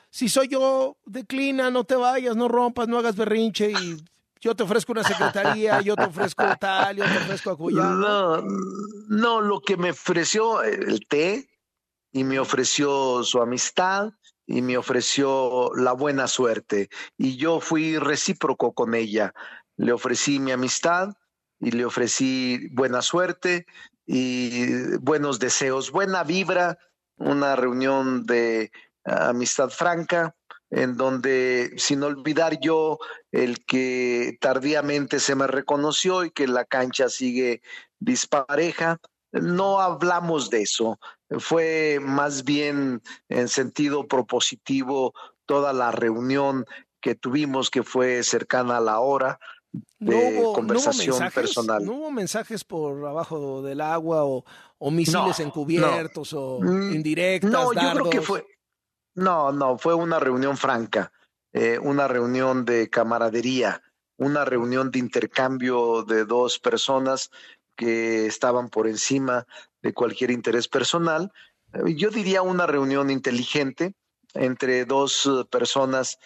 si soy yo, declina, no te vayas, no rompas, no hagas berrinche y yo te ofrezco una secretaría, yo te ofrezco tal, yo te ofrezco acullado. No, no, lo que me ofreció el té y me ofreció su amistad y me ofreció la buena suerte y yo fui recíproco con ella. Le ofrecí mi amistad y le ofrecí buena suerte y buenos deseos, buena vibra, una reunión de amistad franca en donde sin olvidar yo el que tardíamente se me reconoció y que la cancha sigue dispareja, no hablamos de eso, fue más bien en sentido propositivo toda la reunión que tuvimos que fue cercana a la hora de conversación personal. ¿No hubo mensajes por abajo del agua o, misiles encubiertos o mm, indirectas? No, yo creo que fue, no, no, fue una reunión franca, eh, una reunión de camaradería, una reunión de intercambio de dos personas que estaban por encima de cualquier interés personal. Eh, yo diría una reunión inteligente entre dos eh, personas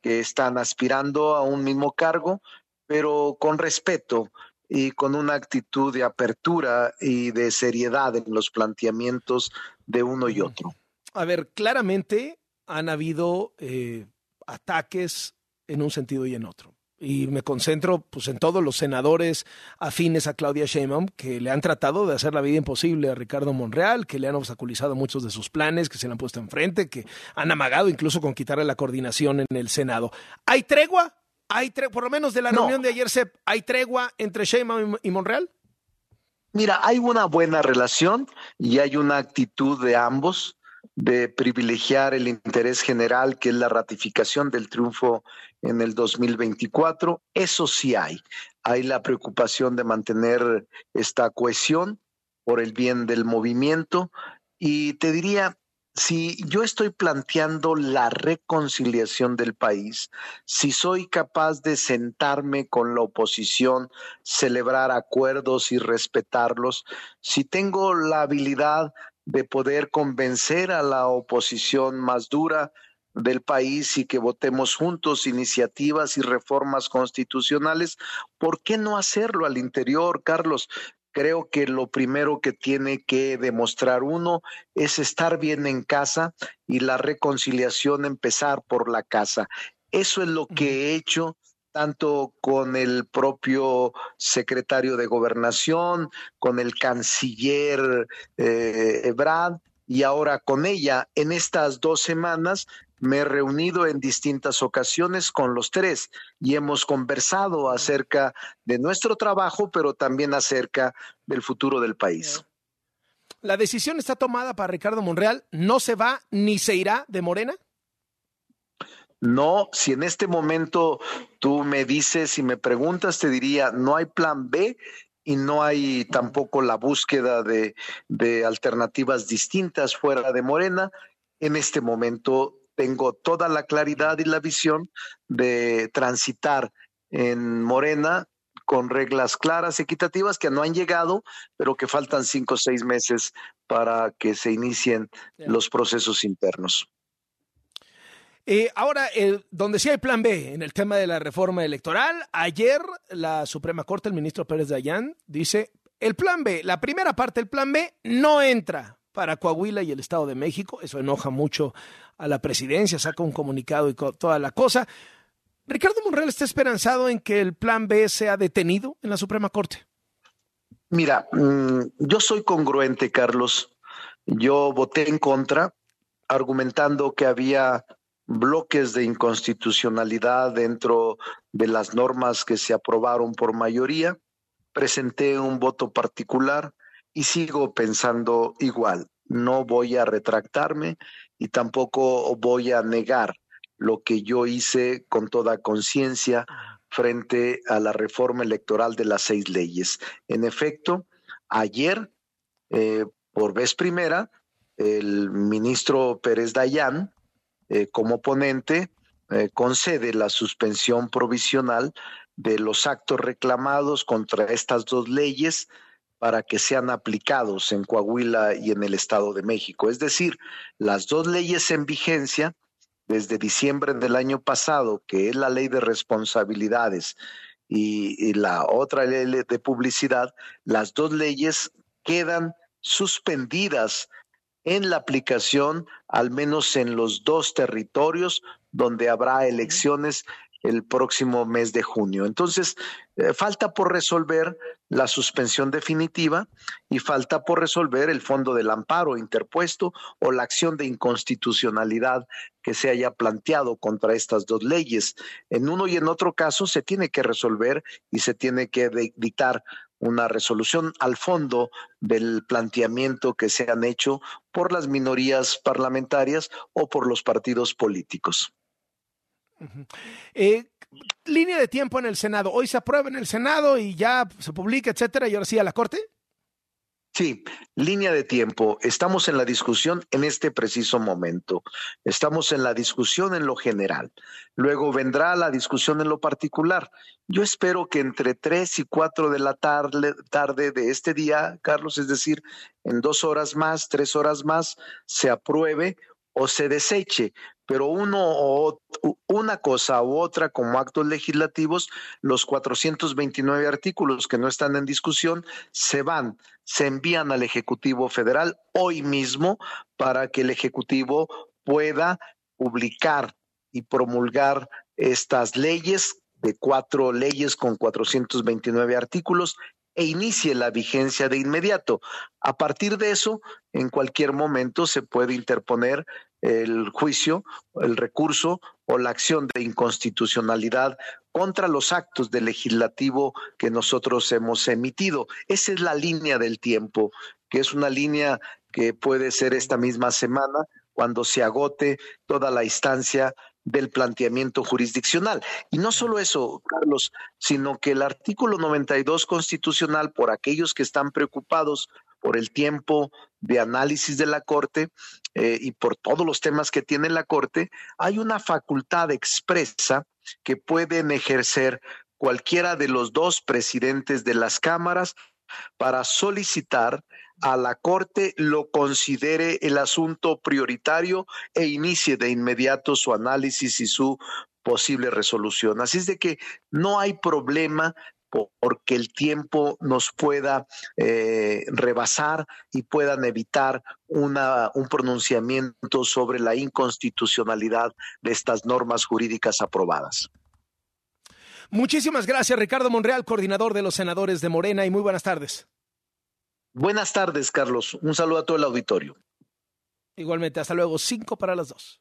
que están aspirando a un mismo cargo, pero con respeto y con una actitud de apertura y de seriedad en los planteamientos de uno y otro. A ver, claramente han habido eh, ataques en un sentido y en otro. Y me concentro pues, en todos los senadores afines a Claudia Sheinbaum que le han tratado de hacer la vida imposible a Ricardo Monreal, que le han obstaculizado muchos de sus planes, que se le han puesto enfrente, que han amagado incluso con quitarle la coordinación en el Senado. ¿Hay tregua? ¿Hay por lo menos de la reunión de ayer, Sep, ¿hay tregua entre Sheinbaum y Monreal? Mira, hay una buena relación y hay una actitud de ambos de privilegiar el interés general, que es la ratificación del triunfo en el 2024. Eso sí hay. Hay la preocupación de mantener esta cohesión por el bien del movimiento. Y te diría, si yo estoy planteando la reconciliación del país, si soy capaz de sentarme con la oposición, celebrar acuerdos y respetarlos, si tengo la habilidad de poder convencer a la oposición más dura del país y que votemos juntos iniciativas y reformas constitucionales, ¿por qué no hacerlo al interior, Carlos? creo que lo primero que tiene que demostrar uno es estar bien en casa y la reconciliación empezar por la casa. Eso es lo que he hecho tanto con el propio secretario de gobernación, con el canciller eh, y ahora con ella. En estas dos semanas me he reunido en distintas ocasiones con los tres y hemos conversado acerca de nuestro trabajo, pero también acerca del futuro del país. ¿La decisión está tomada para Ricardo Monreal? ¿No se va ni se irá de Morena? No, si en este momento tú me dices y me preguntas, te diría, no hay plan B y no hay tampoco la búsqueda de, de alternativas distintas fuera de Morena. En este momento tengo toda la claridad y la visión de transitar en Morena con reglas claras, equitativas, que no han llegado, pero que faltan cinco o seis meses para que se inicien los procesos internos. Eh, ahora, donde sí hay plan B en el tema de la reforma electoral, ayer la Suprema Corte, el ministro Pérez Dayán, dice, el plan B, la primera parte del plan B no entra para Coahuila y el Estado de México. Eso enoja mucho a la presidencia, saca un comunicado y toda la cosa. Ricardo Monreal está esperanzado en que el plan B sea detenido en la Suprema Corte. Mira, mm, yo soy congruente, Carlos. Yo voté en contra, argumentando que había bloques de inconstitucionalidad dentro de las normas que se aprobaron por mayoría. Presenté un voto particular y sigo pensando igual. No voy a retractarme y tampoco voy a negar lo que yo hice con toda conciencia frente a la reforma electoral de las seis leyes. En efecto, ayer, eh, por vez primera, el ministro Pérez Dayán, eh, como ponente, eh, concede la suspensión provisional de los actos reclamados contra estas dos leyes para que sean aplicados en Coahuila y en el Estado de México. Es decir, las dos leyes en vigencia desde diciembre del año pasado, que es la ley de responsabilidades y, la otra ley de publicidad, las dos leyes quedan suspendidas en la aplicación, al menos en los dos territorios donde habrá elecciones el próximo mes de junio. Entonces, eh, falta por resolver la suspensión definitiva y falta por resolver el fondo del amparo interpuesto o la acción de inconstitucionalidad que se haya planteado contra estas dos leyes. En uno y en otro caso se tiene que resolver y se tiene que dictar una resolución al fondo del planteamiento que se han hecho por las minorías parlamentarias o por los partidos políticos. Eh, línea de tiempo en el Senado. Hoy se aprueba en el Senado y ya se publica, etcétera, y ahora sí a la Corte. Sí, línea de tiempo. Estamos en la discusión en este preciso momento. Estamos en la discusión en lo general. Luego vendrá la discusión en lo particular. Yo espero que entre tres y cuatro de la tarde, tarde de este día, Carlos, es decir, en dos horas más, tres horas más, se apruebe o se deseche, pero uno o una cosa u otra como actos legislativos, los 429 artículos que no están en discusión se van, se envían al Ejecutivo Federal hoy mismo para que el Ejecutivo pueda publicar y promulgar estas leyes de cuatro leyes con 429 artículos e inicie la vigencia de inmediato. A partir de eso, en cualquier momento se puede interponer el juicio, el recurso o la acción de inconstitucionalidad contra los actos del legislativo que nosotros hemos emitido. Esa es la línea del tiempo, que es una línea que puede ser esta misma semana cuando se agote toda la instancia del planteamiento jurisdiccional. Y no solo eso, Carlos, sino que el artículo 92 constitucional, por aquellos que están preocupados por el tiempo de análisis de la Corte eh, y por todos los temas que tiene la Corte, hay una facultad expresa que pueden ejercer cualquiera de los dos presidentes de las cámaras para solicitar a la Corte lo considere el asunto prioritario e inicie de inmediato su análisis y su posible resolución. Así es de que no hay problema porque el tiempo nos pueda eh, rebasar y puedan evitar una, un pronunciamiento sobre la inconstitucionalidad de estas normas jurídicas aprobadas. Muchísimas gracias, Ricardo Monreal, coordinador de los senadores de Morena, y muy buenas tardes. Buenas tardes, Carlos. Un saludo a todo el auditorio. Igualmente, hasta luego. Cinco para las dos.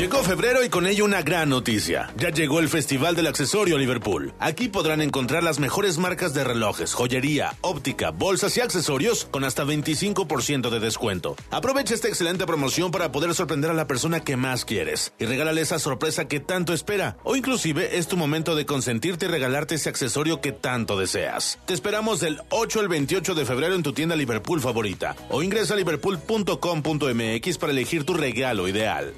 Llegó febrero y con ello una gran noticia. Ya llegó el Festival del Accesorio Liverpool. Aquí podrán encontrar las mejores marcas de relojes, joyería, óptica, bolsas y accesorios con hasta 25% de descuento. Aprovecha esta excelente promoción para poder sorprender a la persona que más quieres y regálale esa sorpresa que tanto espera. O inclusive es tu momento de consentirte y regalarte ese accesorio que tanto deseas. Te esperamos del 8 al 28 de febrero en tu tienda Liverpool favorita o ingresa a liverpool.com.mx para elegir tu regalo ideal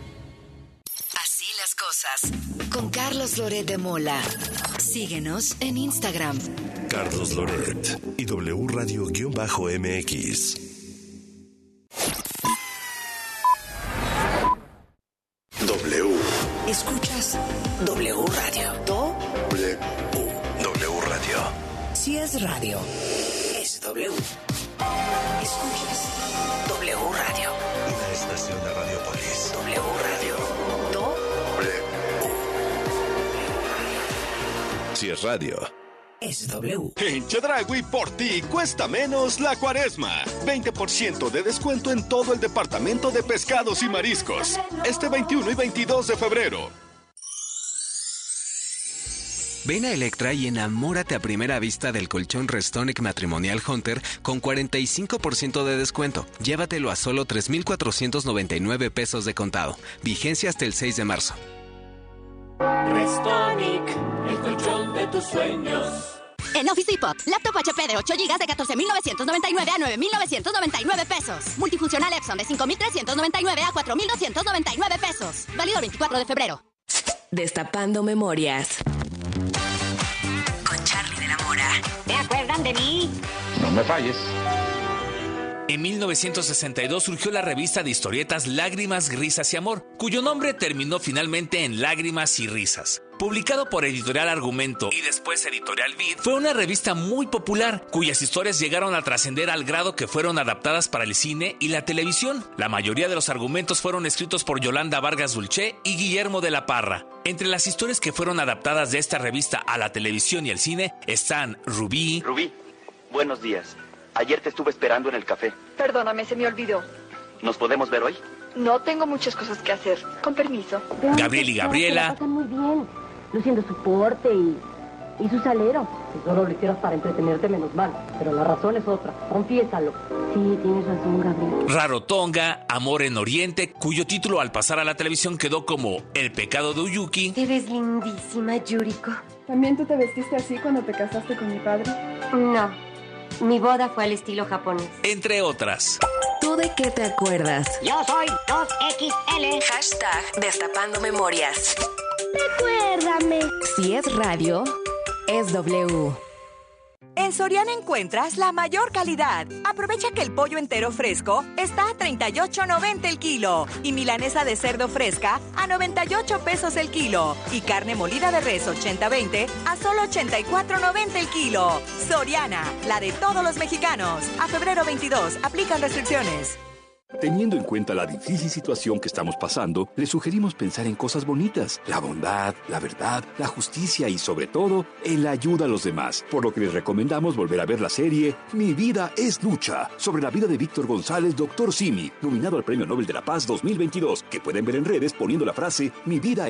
con Carlos Loret de Mola. Síguenos en Instagram. Carlos Loret y W Radio-MX. W. Escuchas W Radio. Do. W. W Radio. Si es radio, es W. Escuchas W Radio. Una estación de Radiopolis. W Radio. Si es radio. Es W. En Chedragui por ti cuesta menos la cuaresma. 20% de descuento en todo el departamento de pescados y mariscos. Este 21 y 22 de febrero. Ven a Electra y enamórate a primera vista del colchón Restonic Matrimonial Hunter con 45% de descuento. Llévatelo a solo 3,499 pesos de contado. Vigencia hasta el 6 de marzo. Restonic, el colchón de tus sueños. En Office Depot, laptop HP de 8 GB de 14,999 a 9,999 pesos. Multifuncional Epson de 5,399 a 4,299 pesos. Válido el 24 de febrero. Destapando memorias. Con Charlie de la Mora. ¿Te acuerdan de mí? No me falles. En 1962 surgió la revista de historietas Lágrimas, Risas y Amor, cuyo nombre terminó finalmente en Lágrimas y Risas. Publicado por Editorial Argumento y después Editorial Vid, fue una revista muy popular, cuyas historias llegaron a trascender al grado que fueron adaptadas para el cine y la televisión. La mayoría de los argumentos fueron escritos por Yolanda Vargas Dulce y Guillermo de la Parra. Entre las historias que fueron adaptadas de esta revista a la televisión y el cine están Rubí. Rubí, buenos días. Ayer te estuve esperando en el café. Perdóname, se me olvidó. ¿Nos podemos ver hoy? No tengo muchas cosas que hacer. Con permiso. Gabriel y Gabriela. muy bien. Luciendo su porte y, y su salero. Si solo lo hicieras para entretenerte, menos mal. Pero la razón es otra. Confiésalo. Sí, tienes razón, Gabriel. Rarotonga, Amor en Oriente, cuyo título al pasar a la televisión quedó como El pecado de Uyuki. Te ves lindísima, Yuriko. ¿También tú te vestiste así cuando te casaste con mi padre? No. Mi boda fue al estilo japonés. Entre otras. ¿Tú de qué te acuerdas? Yo soy 2XL. Hashtag Destapando Memorias. Recuérdame. Si es radio, es W. En Soriana encuentras la mayor calidad. Aprovecha que el pollo entero fresco está a 38.90 el kilo y milanesa de cerdo fresca a 98 pesos el kilo y carne molida de res 80-20 a solo 84.90 el kilo. Soriana, la de todos los mexicanos. A febrero 22, aplican restricciones. Teniendo en cuenta la difícil situación que estamos pasando, le sugerimos pensar en cosas bonitas, la bondad, la verdad, la justicia y sobre todo, en la ayuda a los demás, por lo que les recomendamos volver a ver la serie Mi vida es lucha, sobre la vida de Víctor González, Doctor Simi, nominado al Premio Nobel de la Paz 2022, que pueden ver en redes poniendo la frase Mi vida